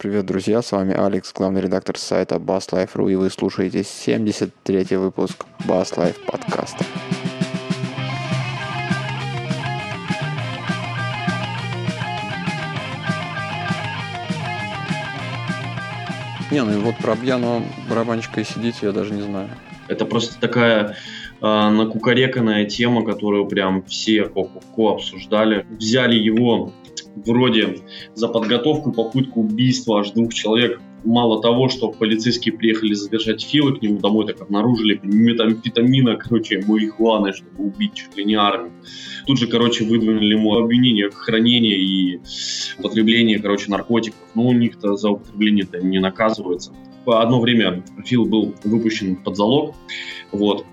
Привет, друзья, с вами Алекс, главный редактор сайта BassLife.ru, и вы слушаете 73-й выпуск Bass Life подкаста. Не, ну и вот про пьяного барабанщика и сидите, я даже не знаю. Это просто такая э, накукареканная тема, которую прям все ко обсуждали. Взяли его вроде за подготовку и попытку убийства аж двух человек. Мало того, что полицейские приехали задержать Фила, к нему домой так обнаружили метамфетамина, короче, марихуаны, чтобы убить чуть ли не армию. Тут же, короче, выдвинули ему обвинение в хранении и употреблении, короче, наркотиков. Но у них-то за употребление-то не наказывается. Одно время Фил был выпущен под залог, вот,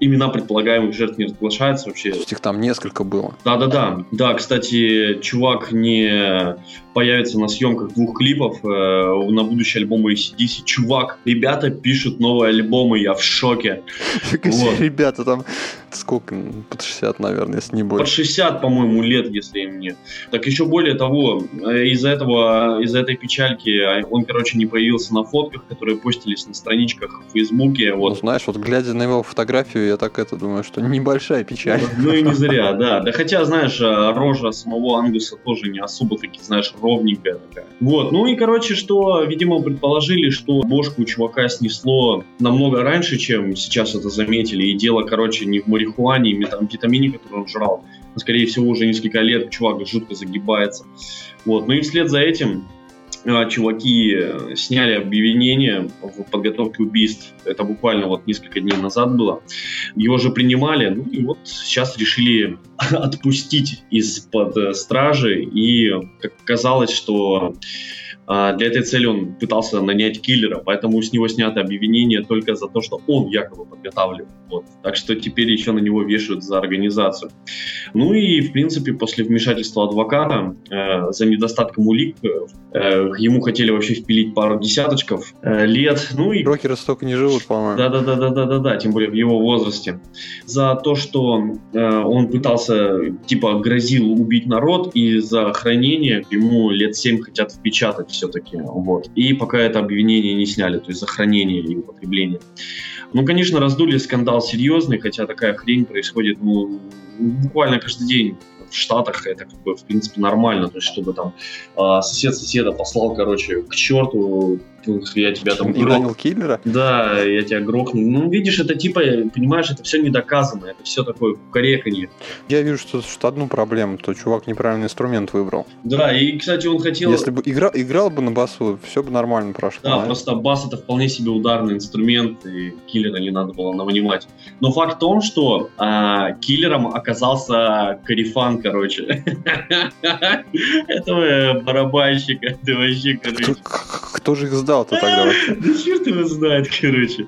имена предполагаемых жертв не разглашаются вообще. Их там несколько было? Да-да-да. Да, кстати, чувак не появится на съемках двух клипов э, на будущий альбом ACDC. Чувак, ребята пишут новые альбомы, я в шоке. Вот. Ребята там сколько? Под 60, наверное, если не больше. Под 60, по-моему, лет, если им нет. Так еще более того, э, из-за этого, из-за этой печальки а, он, короче, не появился на фотках, которые постились на страничках в Фейсбуке. Вот. Ну, знаешь, вот глядя на его фотографию, я так это думаю, что небольшая печаль. Ну и не зря, да. Да хотя, знаешь, э, рожа самого Ангуса тоже не особо таки, знаешь, ровненькая такая. Вот, ну и, короче, что, видимо, предположили, что бошку чувака снесло намного раньше, чем сейчас это заметили, и дело, короче, не в марихуане и метамфетамине, который он жрал, скорее всего, уже несколько лет чувак жутко загибается. Вот, ну и вслед за этим а, чуваки э, сняли обвинение в подготовке убийств. Это буквально вот несколько дней назад было. Его же принимали, ну и вот сейчас решили отпустить из-под э, стражи. И как оказалось, что для этой цели он пытался нанять киллера, поэтому с него снято обвинение только за то, что он якобы подготавливал. Вот. Так что теперь еще на него вешают за организацию. Ну и, в принципе, после вмешательства адвоката э, за недостатком улик э, ему хотели вообще впилить пару десяточков э, лет. Ну и... Рокеры столько не живут, по-моему. Да-да-да-да-да-да, тем более в его возрасте. За то, что э, он пытался, типа, грозил убить народ, и за хранение ему лет 7 хотят впечатать все-таки. Вот. И пока это обвинение не сняли, то есть за хранение и употребление. Ну, конечно, раздули скандал серьезный, хотя такая хрень происходит ну, буквально каждый день в Штатах это как бы в принципе нормально, то есть чтобы там э, сосед соседа послал, короче, к черту, я тебя там грохну. киллера? Да, я тебя грохну. Ну, видишь, это типа, понимаешь, это все недоказано, это все такое кукареканье. Я вижу, что, что одну проблему, то чувак неправильный инструмент выбрал. Да, и, кстати, он хотел... Если бы играл, играл бы на басу, все бы нормально прошло. Да, а? просто бас это вполне себе ударный инструмент, и киллера не надо было нанимать. Но факт в том, что а, киллером оказался Карифан, короче. Этого барабанщика, это вообще. Кто же их сдал? Сказал-то тогда? Да черт его знает, короче.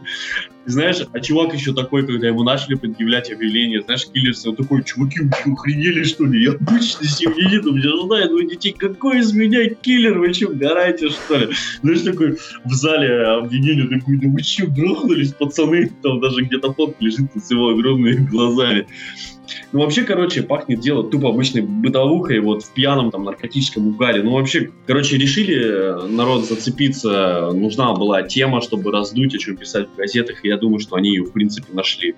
Знаешь, а чувак еще такой, когда ему начали предъявлять обвинение, знаешь, killers, он такой, чуваки, вы охренели, что ли? Я обычный семьянин, у меня жена, двое детей, какой из меня киллер, вы что, угораете, что ли? Знаешь, такой в зале обвинение, такой, да вы что, грохнулись, пацаны? Там даже где-то фотка лежит с его огромными глазами. Ну, вообще, короче, пахнет дело тупо обычной бытовухой, вот в пьяном там наркотическом угаре. Ну, вообще, короче, решили э, народ зацепиться, нужна была тема, чтобы раздуть, о чем писать в газетах, и я думаю, что они ее, в принципе, нашли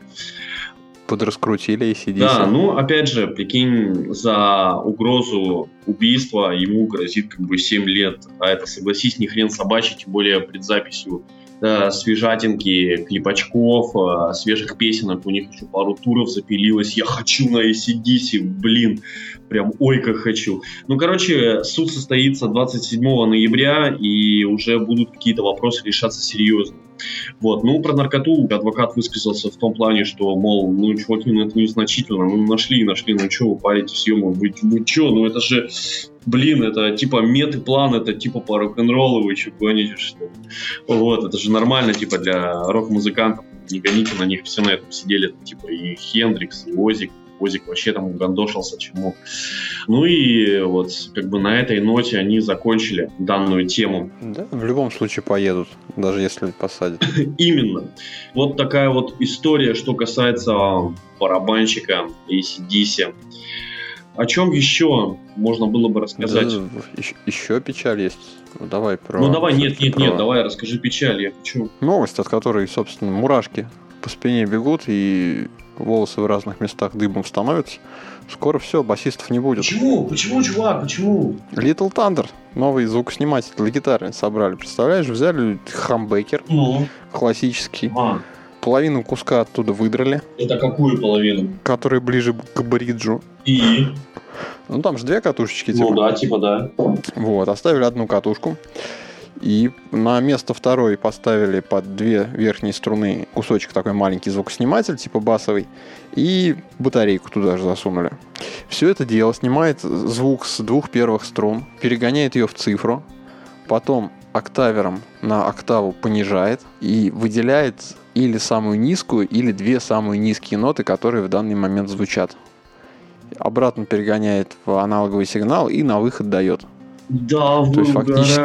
подраскрутили и сидите. Да, ну, опять же, прикинь, за угрозу убийства ему грозит как бы 7 лет, а это, согласись, ни хрен собачий, тем более пред записью э, свежатинки, клипачков, э, свежих песенок, у них еще пару туров запилилось, я хочу на ACDC, блин, прям ой как хочу. Ну, короче, суд состоится 27 ноября, и уже будут какие-то вопросы решаться серьезно. Вот. Ну, про наркоту адвокат высказался в том плане, что, мол, ну, чуваки, ну, это незначительно, ну, нашли, нашли, ну, что вы парите съемы, вы, вы что, ну, это же, блин, это типа мет и план, это типа по рок-н-роллу, вы что, гоните, что ли? Вот, это же нормально, типа, для рок-музыкантов, не гоните на них, все на этом сидели, типа, и Хендрикс, и Озик, Озик вообще там угандошился чему. Ну и вот как бы на этой ноте они закончили данную тему. Да, в любом случае поедут, даже если посадят. Именно. Вот такая вот история, что касается барабанщика ACDC. О чем еще можно было бы рассказать? Еще, еще печаль есть. Ну, давай про... Ну давай, нет, нет, про... нет, давай расскажи печаль, я хочу. Новость, от которой, собственно, мурашки по спине бегут и волосы в разных местах дыбом становятся. Скоро все, басистов не будет. Почему? Почему, чувак? Почему? Little Thunder, новый звукосниматель для гитары собрали. Представляешь, взяли хамбекер ну. классический. А. Половину куска оттуда выдрали. Это какую половину? Которая ближе к бриджу. И? Ну там же две катушечки. Типа. Ну да, типа да. Вот, оставили одну катушку. И на место второй поставили под две верхние струны кусочек такой маленький звукосниматель, типа басовый, и батарейку туда же засунули. Все это дело снимает звук с двух первых струн, перегоняет ее в цифру, потом октавером на октаву понижает и выделяет или самую низкую, или две самые низкие ноты, которые в данный момент звучат. Обратно перегоняет в аналоговый сигнал и на выход дает. Да, вы То есть фактически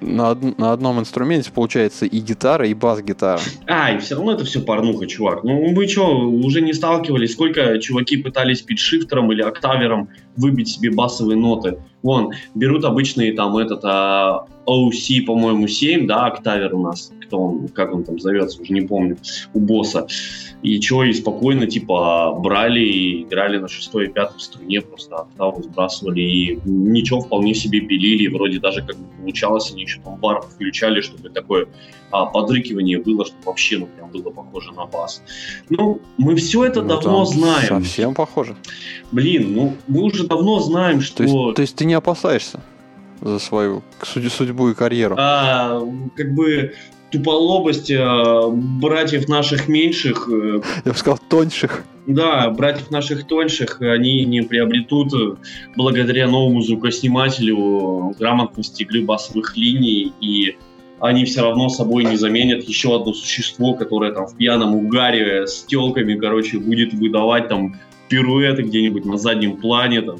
на, од- на одном инструменте получается и гитара, и бас-гитара. А, и все равно это все порнуха, чувак. Ну вы что, уже не сталкивались? Сколько чуваки пытались питшифтером или октавером выбить себе басовые ноты? Вон, берут обычные там этот а, OC, по-моему, 7, да, октавер у нас, кто он, как он там зовется, уже не помню, у босса. И что, и спокойно, типа, брали и играли на шестой и пятой струне, просто октаву сбрасывали, и ничего, вполне себе пилили, вроде даже как бы получалось, они еще там бар включали, чтобы такое а, подрыкивание было, чтобы вообще, ну, прям было похоже на бас. Ну, мы все это ну, давно знаем. Совсем похоже. Блин, ну, мы уже давно знаем, что... То есть, то есть ты не опасаешься за свою судьбу и карьеру? А, как бы туполобость а, братьев наших меньших... Э, Я бы сказал, тоньших. Да, братьев наших тоньших они не приобретут э, благодаря новому звукоснимателю грамотности басовых линий, и они все равно собой не заменят еще одно существо, которое там в пьяном угаре с телками, короче, будет выдавать там пируэты где-нибудь на заднем плане. Там,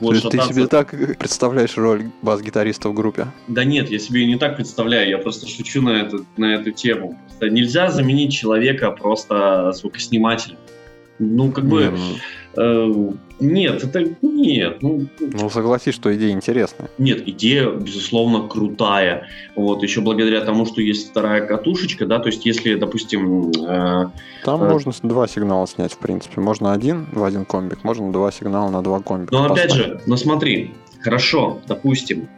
вот, есть ты себе так представляешь роль бас-гитариста в группе? Да нет, я себе не так представляю, я просто шучу на эту, на эту тему. Нельзя заменить человека просто звукоснимателем. Ну, как бы... Mm. Э, нет, это нет. Ну, ну, согласись, что идея интересная. Нет, идея, безусловно, крутая. Вот, еще благодаря тому, что есть вторая катушечка, да, то есть если, допустим... Э, Там э, можно два сигнала снять, в принципе. Можно один в один комбик, можно два сигнала на два комбика. Но опять же, ну смотри, хорошо, допустим,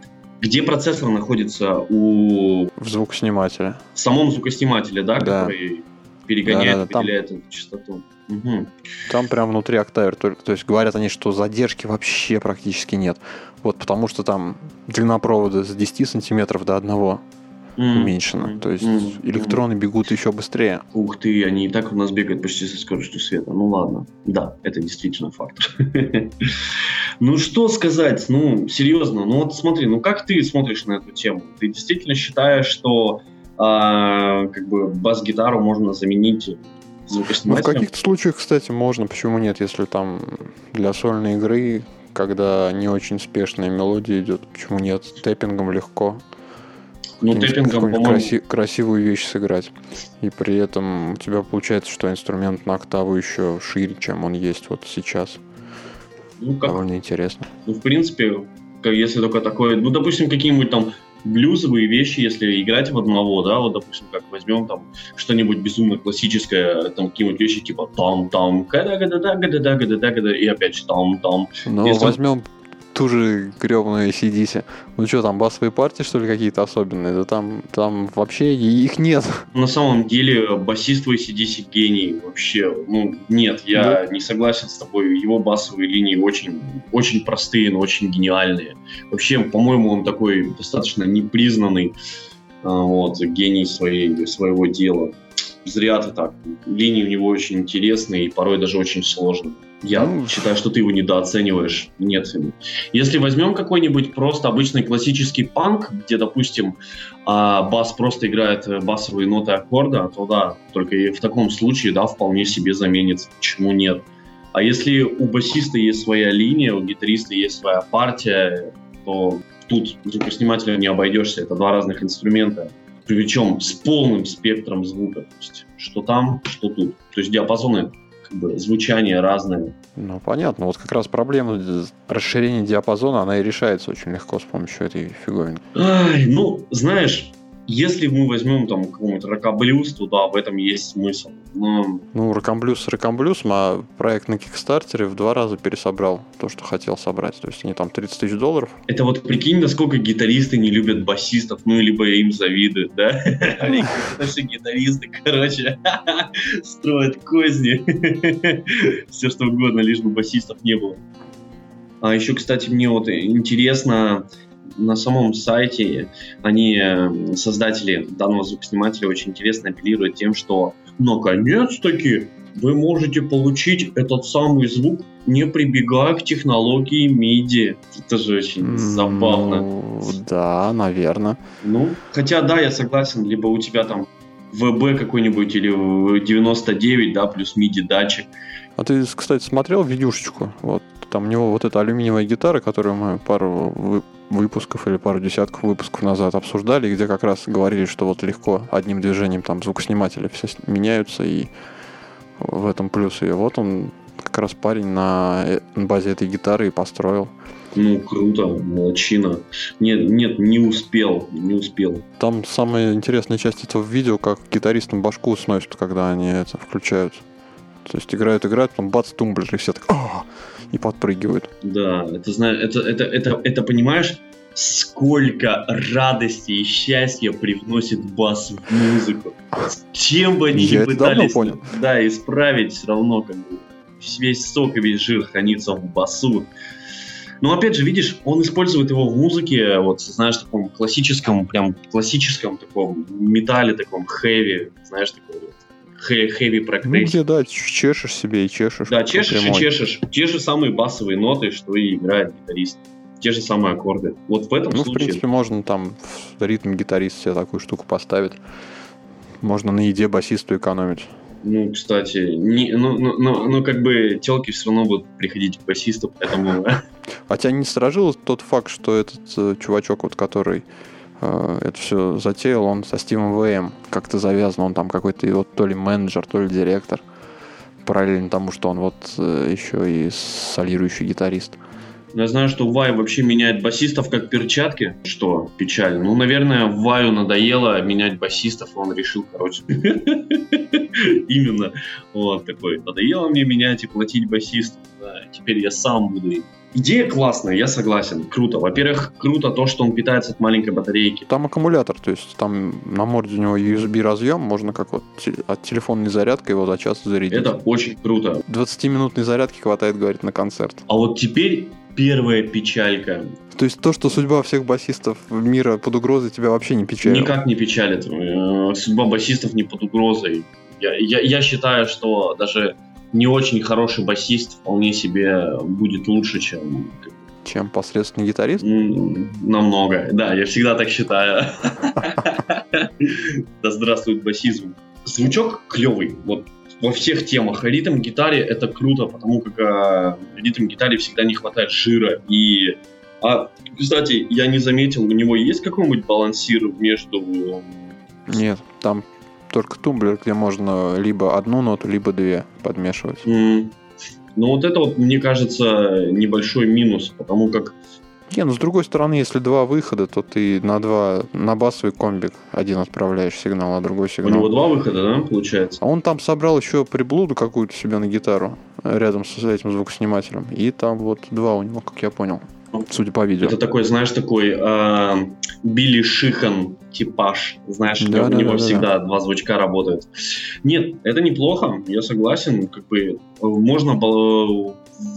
где процессор находится у... В звукоснимателе. В самом звукоснимателе, да, да. который перегоняет, да, да, да, выделяет там... эту частоту. Угу. Там прям внутри октавер только. То есть говорят они, что задержки вообще практически нет. Вот потому что там длина провода с 10 сантиметров до 1 mm. уменьшена. То есть mm. электроны бегут еще быстрее. Ух ты, они и так у нас бегают почти со скоростью света. Ну ладно. Да, это действительно фактор. Ну что сказать, ну серьезно, ну вот смотри, ну как ты смотришь на эту тему? Ты действительно считаешь, что а, как бы бас-гитару можно заменить ну, в каких-то случаях, кстати, можно, почему нет, если там для сольной игры, когда не очень спешная мелодия идет, почему нет, тэппингом легко. Ну, тэппингом, по-моему... Краси- красивую вещь сыграть. И при этом у тебя получается, что инструмент на октаву еще шире, чем он есть вот сейчас. Ну, как... Довольно интересно. Ну, в принципе, если только такое... Ну, допустим, какие-нибудь там блюзовые вещи, если играть в одного, да, вот, допустим, как возьмем там что-нибудь безумно классическое, там какие-нибудь вещи типа там-там, гада-гада-да, гада-да, гада-да, гада, и опять там-там. Ну, возьмем ту же гребаную ACDC. Ну что, там басовые партии, что ли, какие-то особенные? Да там, там вообще их нет. На самом деле, басист в ACDC гений вообще. Ну, нет, я да. не согласен с тобой. Его басовые линии очень, очень простые, но очень гениальные. Вообще, по-моему, он такой достаточно непризнанный а, вот, гений своей, своего дела. Зря ты так. Линии у него очень интересные и порой даже очень сложные. Я ну, считаю, что ты его недооцениваешь. Нет. Если возьмем какой-нибудь просто обычный классический панк, где, допустим, а, бас просто играет басовые ноты аккорда, то да, только и в таком случае, да, вполне себе заменится. Почему нет? А если у басиста есть своя линия, у гитариста есть своя партия, то тут звукоснимателем не обойдешься. Это два разных инструмента. Причем с полным спектром звука. То есть, что там, что тут. То есть диапазоны как бы звучание разное. Ну, понятно. Вот как раз проблема расширения диапазона, она и решается очень легко с помощью этой фиговинки. Ай, ну, знаешь, если мы возьмем там какого-нибудь ракоблюз, то да, в этом есть смысл. Но... Ну, ракомблюз с ракомблюзом, а проект на Кикстартере в два раза пересобрал то, что хотел собрать. То есть они там 30 тысяч долларов. Это вот прикинь, насколько гитаристы не любят басистов, ну, либо им завидуют, да? Они все гитаристы, короче, строят козни. Все что угодно, лишь бы басистов не было. А еще, кстати, мне вот интересно, на самом сайте они, э, создатели данного звукоснимателя, очень интересно апеллируют тем, что наконец-таки вы можете получить этот самый звук, не прибегая к технологии MIDI. Это же очень mm, забавно. Да, наверное. Ну, хотя да, я согласен, либо у тебя там ВБ какой-нибудь или 99, да, плюс MIDI датчик. А ты, кстати, смотрел видюшечку? Вот там у него вот эта алюминиевая гитара, которую мы пару выпусков или пару десятков выпусков назад обсуждали, где как раз говорили, что вот легко одним движением там звукосниматели все меняются, и в этом плюс. И вот он как раз парень на э, базе этой гитары и построил. Ну, круто, молодчина. Нет, нет, не успел, не успел. Там самая интересная часть этого видео, как гитаристам башку сносят, когда они это включают. То есть играют, играют, потом бац, тумблер, и все так, «А!» и подпрыгивают. Да, это, знаешь, это, это, это, это, понимаешь, сколько радости и счастья привносит бас в музыку. Чем бы они не пытались да, исправить, все равно как бы весь сок и весь жир хранится в басу. Но опять же, видишь, он использует его в музыке, вот, знаешь, таком классическом, прям классическом таком металле, таком heavy, знаешь, такой вот heavy progressive. Ну, где, да, чешешь себе и чешешь. Да, чешешь прямой. и чешешь. Те же самые басовые ноты, что и играет гитарист. Те же самые аккорды. Вот в этом ну, случае... в принципе, можно там в ритм гитарист себе такую штуку поставить. Можно на еде басисту экономить. Ну, кстати, не, ну, ну, ну, ну, как бы телки все равно будут приходить к басисту, поэтому... А тебя не сторожил тот факт, что этот э, чувачок, вот который это все затеял он со Стивом ВМ. Как-то завязан, он там какой-то вот то ли менеджер, то ли директор. Параллельно тому, что он вот э, еще и солирующий гитарист. Я знаю, что Вай вообще меняет басистов как перчатки, что печально. Ну, наверное, Ваю надоело менять басистов, и он решил, короче, именно вот такой. Надоело мне менять и платить басистов. Теперь я сам буду Идея классная, я согласен. Круто. Во-первых, круто то, что он питается от маленькой батарейки. Там аккумулятор, то есть там на морде у него USB разъем, можно как вот от телефонной зарядкой его за час зарядить. Это очень круто. 20-минутной зарядки хватает, говорит, на концерт. А вот теперь первая печалька. То есть то, что судьба всех басистов мира под угрозой, тебя вообще не печалит? Никак не печалит. Э, судьба басистов не под угрозой. Я, я, я считаю, что даже не очень хороший басист вполне себе будет лучше, чем... Чем посредственный гитарист? Намного, да, я всегда так считаю. Да здравствует басизм. Звучок клевый, вот во всех темах. Ритм гитаре это круто, потому как э, ритм гитаре всегда не хватает жира. И, а, кстати, я не заметил, у него есть какой-нибудь балансир между... Нет, там только тумблер, где можно либо одну ноту, либо две подмешивать. Mm. Ну вот это вот, мне кажется, небольшой минус, потому как не, ну с другой стороны, если два выхода, то ты на два, на басовый комбик один отправляешь сигнал, а другой сигнал. У него два выхода, да, получается? А он там собрал еще приблуду какую-то себе на гитару рядом с этим звукоснимателем. И там вот два у него, как я понял судя по видео. Это такой, знаешь, такой э, Билли Шихан типаж. Знаешь, да, у да, него да, всегда да. два звучка работают. Нет, это неплохо, я согласен. Как бы можно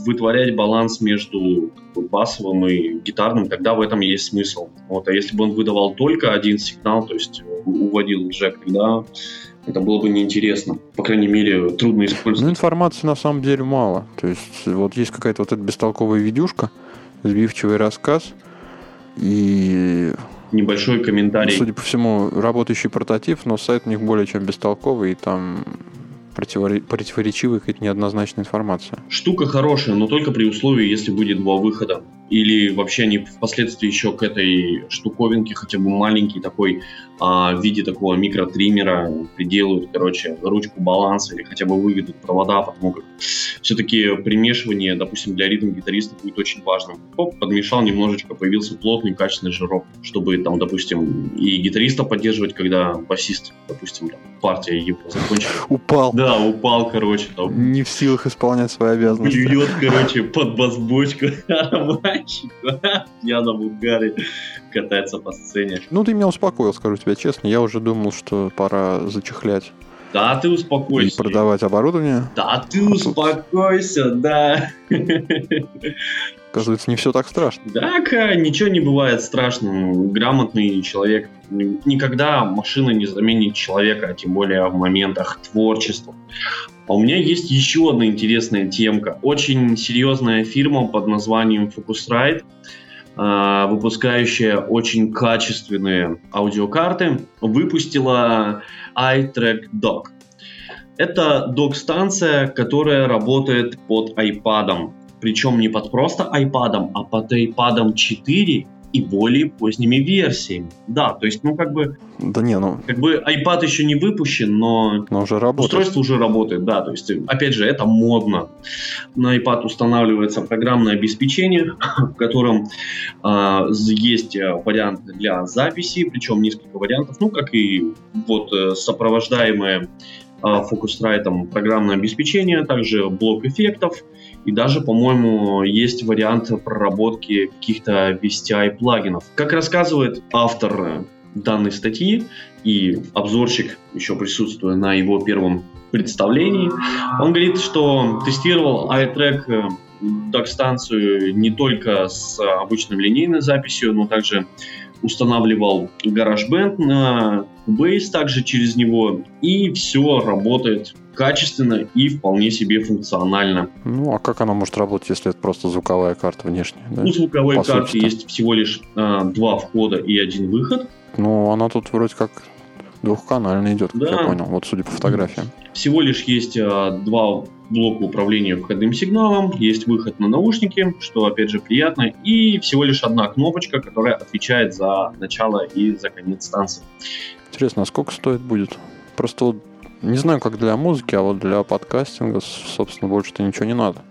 вытворять баланс между басовым и гитарным, тогда в этом есть смысл. Вот, а если бы он выдавал только один сигнал, то есть уводил джек, тогда это было бы неинтересно. По крайней мере, трудно использовать. Ну, информации на самом деле мало. То есть, вот есть какая-то вот эта бестолковая видюшка, сбивчивый рассказ и небольшой комментарий. Судя по всему, работающий прототип, но сайт у них более чем бестолковый, и там противоречивая какая-то неоднозначная информация. Штука хорошая, но только при условии, если будет два выхода. Или вообще они впоследствии еще к этой штуковинке хотя бы маленький такой а, в виде такого микротриммера приделают, короче, ручку баланса или хотя бы выведут провода, потому как все-таки примешивание, допустим, для ритм-гитариста будет очень важным. Оп, подмешал немножечко, появился плотный, качественный жирок, чтобы там, допустим, и гитариста поддерживать, когда басист, допустим, там, партия его закончила. Упал. Да, упал, короче. Там, Не в силах исполнять свои обязанности. Плюет, короче, под бас-бочку мальчик пьяном угаре катается по сцене. Ну, ты меня успокоил, скажу тебе честно. Я уже думал, что пора зачехлять Да, ты и успокойся. продавать оборудование. Да, ты успокойся, да. Оказывается, не все так страшно. Да, Ка, ничего не бывает страшным. Грамотный человек никогда машина не заменит человека, а тем более в моментах творчества. А у меня есть еще одна интересная темка. Очень серьезная фирма под названием Focusrite, а, выпускающая очень качественные аудиокарты, выпустила iTrack Dock. Это док-станция, которая работает под iPad. Причем не под просто iPad, а под iPad 4 и более поздними версиями. Да, то есть, ну, как бы, Да не, ну, как бы iPad еще не выпущен, но но уже работает. Устройство уже работает, да, то есть, опять же, это модно. На iPad устанавливается программное обеспечение, в котором а, з- есть э, вариант для записи, причем несколько вариантов, ну, как и вот э, сопровождаемое а, Focusrite программное обеспечение, также блок эффектов, и даже, по-моему, есть вариант проработки каких-то VSTI плагинов. Как рассказывает автор э, данной статьи, и обзорщик еще присутствуя на его первом представлении, он говорит, что тестировал iTrack э, док-станцию не только с обычной линейной записью, но также устанавливал GarageBand на Cubase также через него, и все работает качественно и вполне себе функционально. Ну, а как она может работать, если это просто звуковая карта внешняя? да? У звуковой по карты сути-то. есть всего лишь а, два входа и один выход. Ну, она тут вроде как двухканальная идет, как Да. я понял, вот судя по фотографиям. Всего лишь есть а, два блока управления входным сигналом, есть выход на наушники, что опять же приятно, и всего лишь одна кнопочка, которая отвечает за начало и за конец станции. Интересно, а сколько стоит будет? Просто вот не знаю, как для музыки, а вот для подкастинга, собственно, больше-то ничего не надо.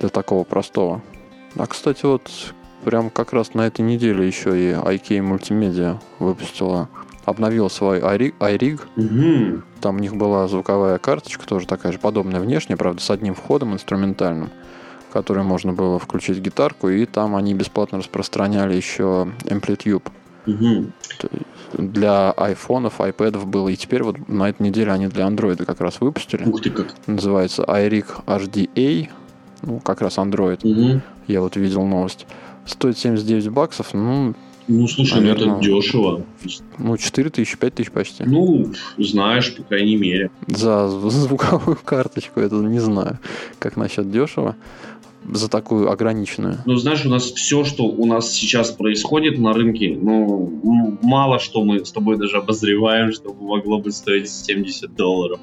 Для такого простого. А, кстати, вот прям как раз на этой неделе еще и IK Multimedia выпустила, обновила свой iRig, iRig. Мгм. Там у них была звуковая карточка, тоже такая же подобная внешне, правда, с одним входом инструментальным, который можно было включить гитарку, и там они бесплатно распространяли еще Amplitude Мгм. для айфонов, айпэдов было. И теперь вот на этой неделе они для андроида как раз выпустили. Ух ты как. Называется iRig HDA. Ну, как раз Android. Мгм. Я вот видел новость. Стоит 79 баксов. Ну, Ну, слушай, ну это дешево. ну 4 тысячи, 5 тысяч почти. Ну, знаешь, по крайней мере. За зв- звуковую карточку, это не знаю, как насчет дешево. За такую ограниченную. Ну, знаешь, у нас все, что у нас сейчас происходит на рынке, ну, мало что мы с тобой даже обозреваем, чтобы могло бы стоить 70 долларов.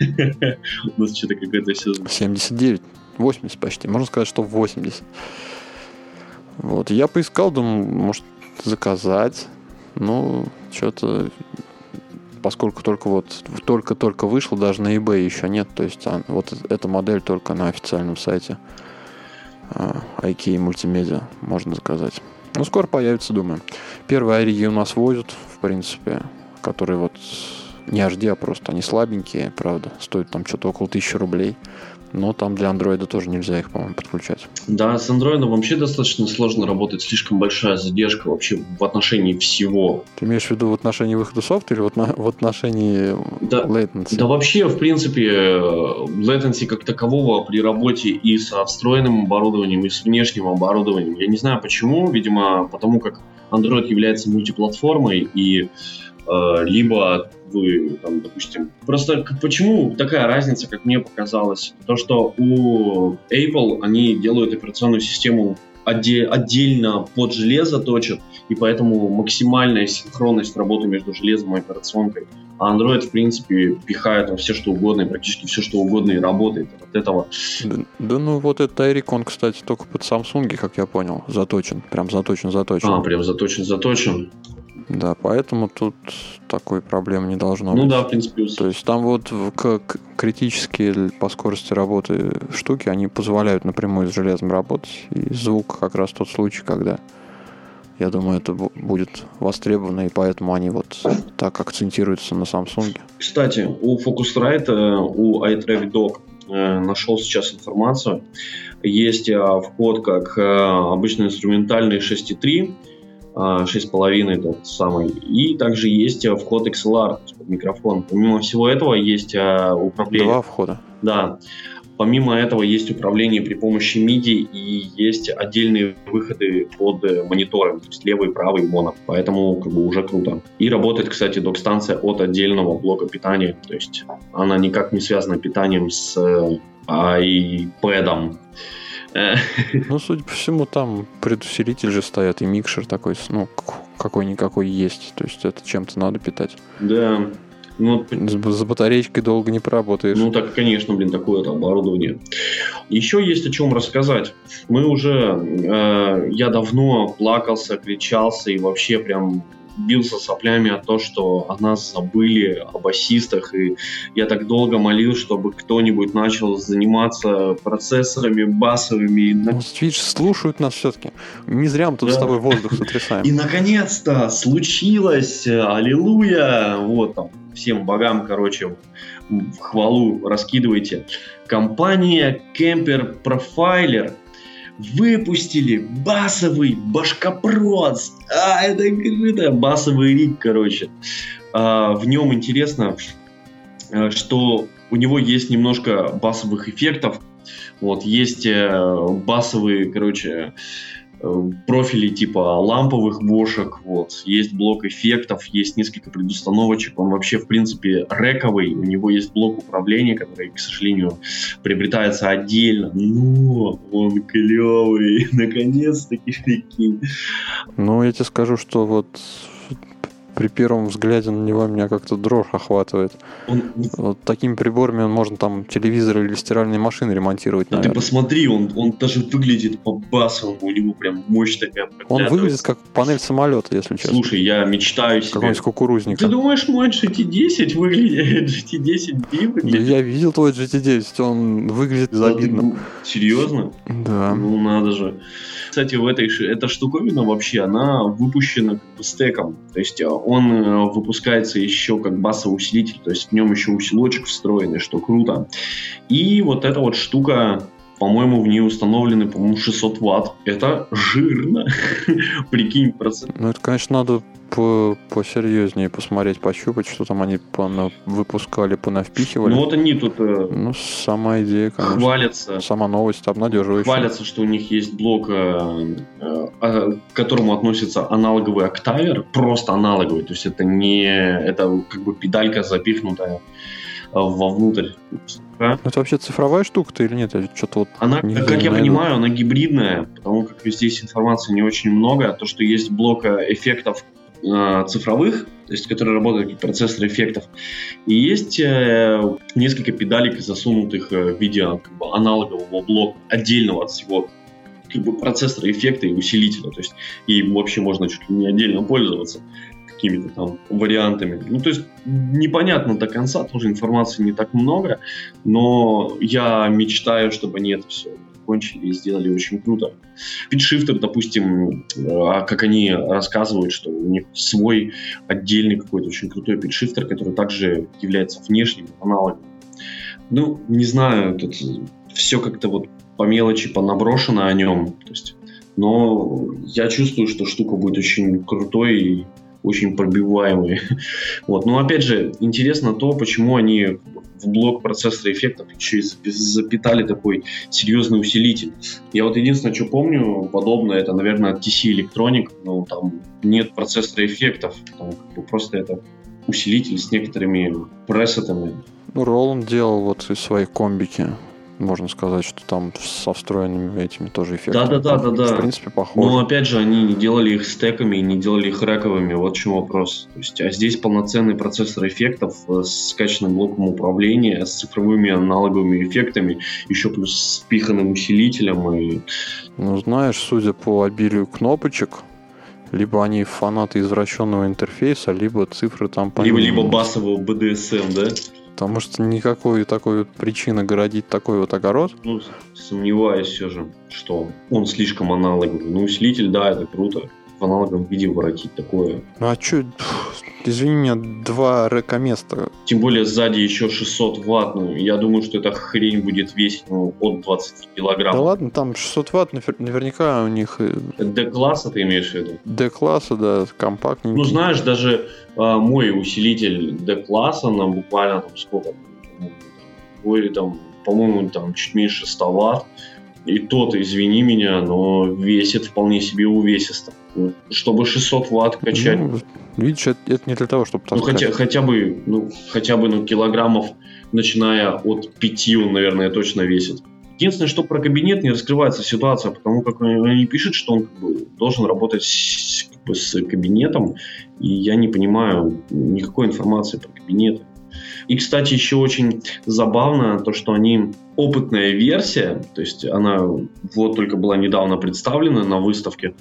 У нас что-то какое-то все... 79, 80 почти. Можно сказать, что 80. Вот, я поискал, думал, может, заказать. Ну, что-то, поскольку только вот, только-только вышло, даже на eBay еще нет. То есть, а, вот эта модель только на официальном сайте а, IK мультимедиа можно заказать. Ну, скоро появится, думаю. Первые Ариги у нас возят, в принципе, которые вот не HD, а просто они слабенькие, правда. Стоят там что-то около 1000 рублей. Но там для андроида тоже нельзя их, по-моему, подключать. Да, с андроидом вообще достаточно сложно работать, слишком большая задержка вообще в отношении всего. Ты имеешь в виду в отношении выхода софта или в, отно- в отношении Да, latency? Да вообще, в принципе, latency как такового при работе и со встроенным оборудованием, и с внешним оборудованием. Я не знаю почему, видимо, потому как Android является мультиплатформой, и либо вы, там, допустим... Просто почему такая разница, как мне показалось? То, что у Apple они делают операционную систему отде- отдельно под железо точат, и поэтому максимальная синхронность работы между железом и операционкой А Android, в принципе, пихает во все что угодно, и практически все что угодно и работает от этого. Да, да ну вот этот Айрик, он, кстати, только под Samsung, как я понял, заточен. Прям заточен, заточен. А, прям заточен, заточен. Да, поэтому тут такой проблемы не должно ну, быть. Ну да, в принципе. То есть там вот как критические по скорости работы штуки, они позволяют напрямую с железом работать. И звук как раз тот случай, когда я думаю, это будет востребовано, и поэтому они вот так акцентируются на Samsung. Кстати, у Focusrite, э, у iTrack Dock э, нашел сейчас информацию. Есть э, вход как обычный инструментальный 6.3, 6,5 тот самый. И также есть вход XLR, под микрофон. Помимо всего этого есть управление. Два входа. Да. Помимо этого есть управление при помощи MIDI и есть отдельные выходы под э, мониторы, то есть левый, правый, моно. Поэтому как бы уже круто. И работает, кстати, док-станция от отдельного блока питания. То есть она никак не связана питанием с iPad. Ну, судя по всему, там предусилитель же стоят и микшер такой, ну, какой-никакой есть. То есть это чем-то надо питать. Да. Ну, с батареечкой долго не поработаешь. Ну, так, конечно, блин, такое это оборудование. Еще есть о чем рассказать. Мы уже... Э, я давно плакался, кричался и вообще прям бился соплями о том, что о нас забыли, о басистах, и я так долго молил, чтобы кто-нибудь начал заниматься процессорами басовыми. Ну, видишь, слушают нас все-таки. Не зря мы тут да. с тобой воздух сотрясаем. И наконец-то случилось! Аллилуйя! Вот там, всем богам, короче, в хвалу раскидывайте. Компания Camper Profiler выпустили басовый башкопроц. А, это круто. Басовый рик, короче. А, в нем интересно, э, что у него есть немножко басовых эффектов. Вот, есть э, басовые, короче, профили типа ламповых бошек, вот, есть блок эффектов, есть несколько предустановочек, он вообще, в принципе, рековый, у него есть блок управления, который, к сожалению, приобретается отдельно, но он клевый, наконец-таки. Ну, я тебе скажу, что вот при первом взгляде на него меня как-то дрожь охватывает. Он... Вот такими приборами он можно там телевизор или стиральные машины ремонтировать. Ну ты посмотри, он, он даже выглядит по-басовому, у него прям мощь такая. Он выглядит как панель самолета, если честно. Слушай, я мечтаю себе. Какой-нибудь кукурузника. Ты думаешь, мой GT10 выглядит, GT10B выглядит? Да я видел твой GT10, он выглядит безобидно. Серьезно? Да. Ну надо же. Кстати, в этой эта штуковина вообще, она выпущена как бы стеком. То есть он э, выпускается еще как басовый усилитель, то есть в нем еще усилочек встроенный, что круто. И вот эта вот штука по-моему, в ней установлены, по-моему, 600 ватт. Это жирно. Прикинь, процент. Ну, это, конечно, надо по посерьезнее посмотреть, пощупать, что там они выпускали, понавпихивали. Ну вот они тут... Э, ну, сама идея, конечно. Хвалятся. Сама новость обнадеживающая. Хвалятся, что у них есть блок, э, э, к которому относится аналоговый октавер, просто аналоговый, то есть это не... Это как бы педалька запихнутая вовнутрь. Это вообще цифровая штука-то или нет? Я что-то вот она, как я найду. понимаю, она гибридная, потому как здесь информации не очень много. То, что есть блок эффектов э, цифровых, то есть которые работают как процессор эффектов. И есть э, несколько педалек, засунутых э, в виде как бы, аналогового блока, отдельного от всего как бы, процессора эффекта и усилителя. То есть и вообще можно чуть ли не отдельно пользоваться какими-то там вариантами. Ну, то есть непонятно до конца, тоже информации не так много, но я мечтаю, чтобы они это все закончили и сделали очень круто. Питшифтер, допустим, а как они рассказывают, что у них свой отдельный какой-то очень крутой питшифтер, который также является внешним аналогом. Ну, не знаю, тут все как-то вот по мелочи понаброшено о нем. То есть, но я чувствую, что штука будет очень крутой и очень пробиваемый. Вот. Но опять же, интересно то, почему они в блок процессора эффектов еще и запитали такой серьезный усилитель. Я вот единственное, что помню подобное, это, наверное, TC Electronic, но там нет процессора эффектов, там как бы просто это усилитель с некоторыми пресетами. Ну, Роланд делал вот из своей комбики можно сказать, что там со встроенными этими тоже эффектами. Да, да, да, да, да. В принципе, похоже. Но опять же, они не делали их стеками, не делали их рековыми. Вот в чем вопрос. То есть, а здесь полноценный процессор эффектов э, с качественным блоком управления, с цифровыми аналоговыми эффектами, еще плюс с пиханным усилителем. И... Ну, знаешь, судя по обилию кнопочек, либо они фанаты извращенного интерфейса, либо цифры там... Либо, либо басового BDSM, да? Потому что никакой такой вот причины городить такой вот огород. Ну, сомневаюсь все же, что он слишком аналоговый. Ну, усилитель, да, это круто. В аналоговом виде воротить такое. Ну а что, извини меня, два река места. Тем более сзади еще 600 ватт. Ну, я думаю, что эта хрень будет весить ну, от 20 килограмм. Да ладно, там 600 ватт наверняка у них... D-класса ты имеешь в виду? D-класса, да, компактненький. Ну, знаешь, даже а, мой усилитель D-класса на буквально там сколько, ой, там, по-моему, там чуть меньше 100 ватт. И тот, извини меня, но весит вполне себе увесисто. Чтобы 600 ватт качать. Ну, видишь, это, это не для того, чтобы таскать. Ну, хотя, хотя бы, ну, хотя бы, ну, килограммов, начиная от 5, он, наверное, точно весит. Единственное, что про кабинет не раскрывается ситуация, потому как они пишут, что он как бы, должен работать с, как бы, с кабинетом, и я не понимаю никакой информации про кабинеты. И, кстати, еще очень забавно то, что они опытная версия, то есть она вот только была недавно представлена на выставке,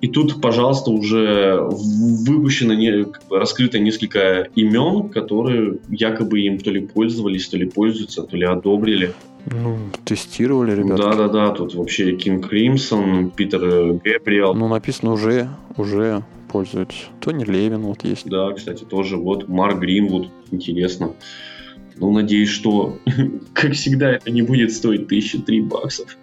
и тут, пожалуйста, уже выпущено, не, как бы, раскрыто несколько имен, которые якобы им то ли пользовались, то ли пользуются, то ли одобрили. Ну, тестировали, ребята. Да-да-да, тут вообще Кинг Кримсон, Питер Гэбриэл. Ну, написано уже, уже пользуются. Тони Левин вот есть. Да, кстати, тоже вот Марк Гринвуд, интересно. Ну, надеюсь, что, как всегда, это не будет стоить тысячи три баксов.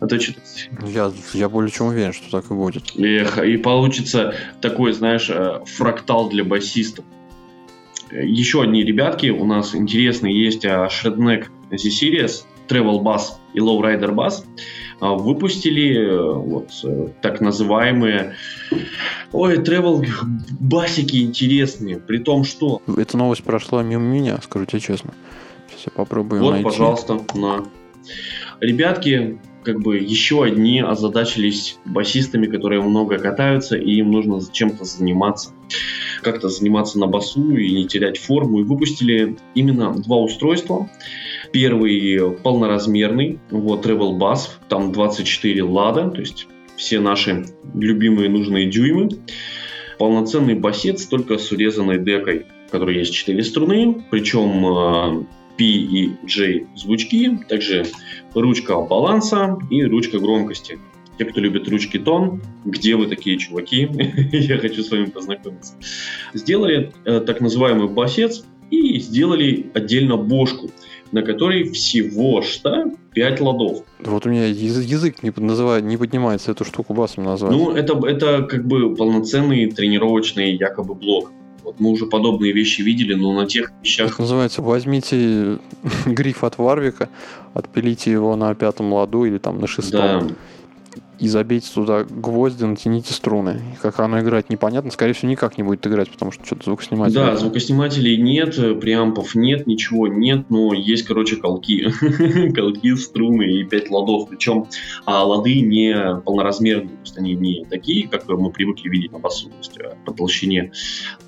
А то что-то... Я, я более чем уверен, что так и будет. Эх, и получится такой, знаешь, э, фрактал для басистов. Еще одни ребятки у нас интересные есть Shredneck Z-Series, Travel Bass и Lowrider Bass а, выпустили э, вот э, так называемые ой, travel басики интересные, при том, что... Эта новость прошла мимо меня, скажу тебе честно. Сейчас я попробую Вот, найти. пожалуйста, на. Ребятки, как бы еще одни озадачились басистами, которые много катаются, и им нужно чем-то заниматься. Как-то заниматься на басу и не терять форму. И выпустили именно два устройства. Первый полноразмерный, вот Travel Bass, там 24 лада, то есть все наши любимые нужные дюймы. Полноценный басец, только с урезанной декой, в которой есть 4 струны, причем а, P и J звучки, также ручка баланса и ручка громкости. Те, кто любит ручки тон, где вы такие чуваки? Я хочу с вами познакомиться. Сделали э, так называемый басец и сделали отдельно бошку, на которой всего что 5 ладов. Вот у меня язык не, называет, не поднимается эту штуку басом назвать. Ну, это, это как бы полноценный тренировочный якобы блок. Вот мы уже подобные вещи видели, но на тех вещах... Это называется, возьмите гриф от Варвика, отпилите его на пятом ладу или там на шестом. Да и забейте туда гвозди, натяните струны. Как оно играть непонятно, скорее всего, никак не будет играть, потому что что-то звукосниматель. Да, звукоснимателей нет, преампов нет, ничего нет, но есть, короче, колки. колки, струны и пять ладов. Причем а лады не полноразмерные, то есть они не такие, как мы привыкли видеть на басу, то есть а, по толщине,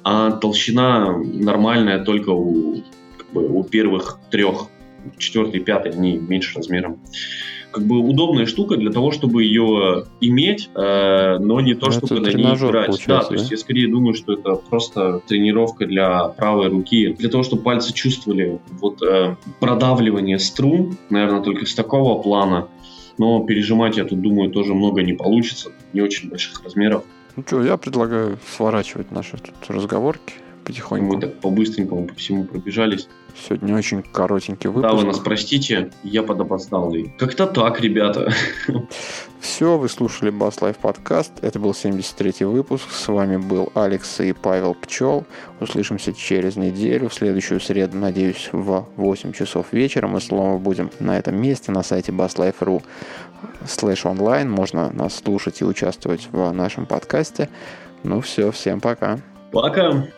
а толщина нормальная только у, как бы, у первых трех. Четвертый, пятый, они меньше размером как бы удобная штука для того, чтобы ее иметь, э, но не то, ну, чтобы на ней играть. Да, то есть я скорее думаю, что это просто тренировка для правой руки, для того, чтобы пальцы чувствовали вот э, продавливание струн, наверное, только с такого плана. Но пережимать, я тут думаю, тоже много не получится, не очень больших размеров. Ну что, я предлагаю сворачивать наши тут разговорки потихоньку. Мы так по-быстренькому по всему пробежались. Сегодня очень коротенький выпуск. Да, вы нас простите, я подопоздалый. Как-то так, ребята. Все, вы слушали Bass Life подкаст. Это был 73-й выпуск. С вами был Алекс и Павел Пчел. Услышимся через неделю. В следующую среду, надеюсь, в 8 часов вечера. Мы снова будем на этом месте, на сайте basslife.ru слэш онлайн. Можно нас слушать и участвовать в нашем подкасте. Ну все, всем пока. Пока.